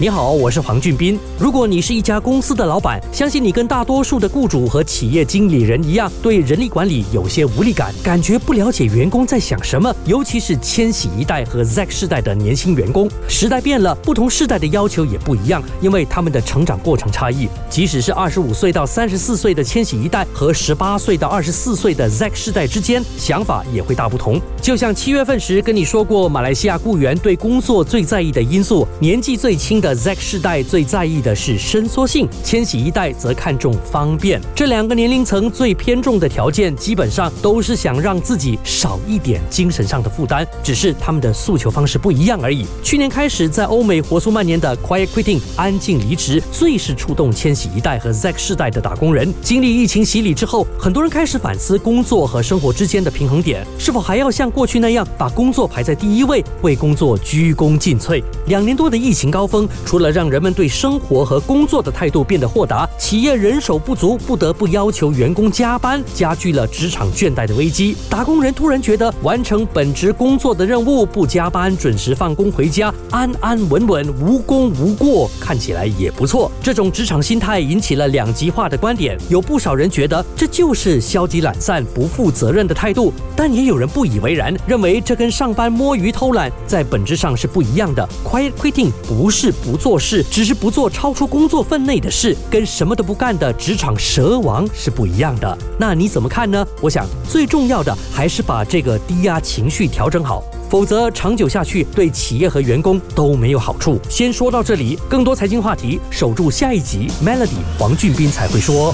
你好，我是黄俊斌。如果你是一家公司的老板，相信你跟大多数的雇主和企业经理人一样，对人力管理有些无力感，感觉不了解员工在想什么。尤其是千禧一代和 Z 世代的年轻员工，时代变了，不同世代的要求也不一样，因为他们的成长过程差异。即使是二十五岁到三十四岁的千禧一代和十八岁到二十四岁的 Z 世代之间，想法也会大不同。就像七月份时跟你说过，马来西亚雇员对工作最在意的因素，年纪最轻的。Z 世代最在意的是伸缩性，千禧一代则看重方便。这两个年龄层最偏重的条件，基本上都是想让自己少一点精神上的负担，只是他们的诉求方式不一样而已。去年开始，在欧美火速蔓延的 Quiet Quitting 安静离职，最是触动千禧一代和 Z 世代的打工人。经历疫情洗礼之后，很多人开始反思工作和生活之间的平衡点，是否还要像过去那样把工作排在第一位，为工作鞠躬尽瘁？两年多的疫情高峰。除了让人们对生活和工作的态度变得豁达，企业人手不足，不得不要求员工加班，加剧了职场倦怠的危机。打工人突然觉得完成本职工作的任务，不加班，准时放工回家，安安稳稳，无功无过，看起来也不错。这种职场心态引起了两极化的观点，有不少人觉得这就是消极懒散、不负责任的态度，但也有人不以为然，认为这跟上班摸鱼偷懒在本质上是不一样的。Quiet quitting 不是不。不做事，只是不做超出工作分内的事，跟什么都不干的职场蛇王是不一样的。那你怎么看呢？我想最重要的还是把这个低压情绪调整好，否则长久下去对企业和员工都没有好处。先说到这里，更多财经话题，守住下一集。Melody 黄俊斌才会说。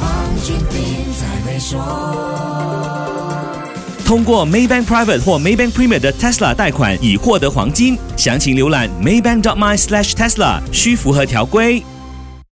通过 Maybank Private 或 Maybank Premier 的 Tesla 贷款，已获得黄金。详情浏览 Maybank.my/Tesla，需符合条规。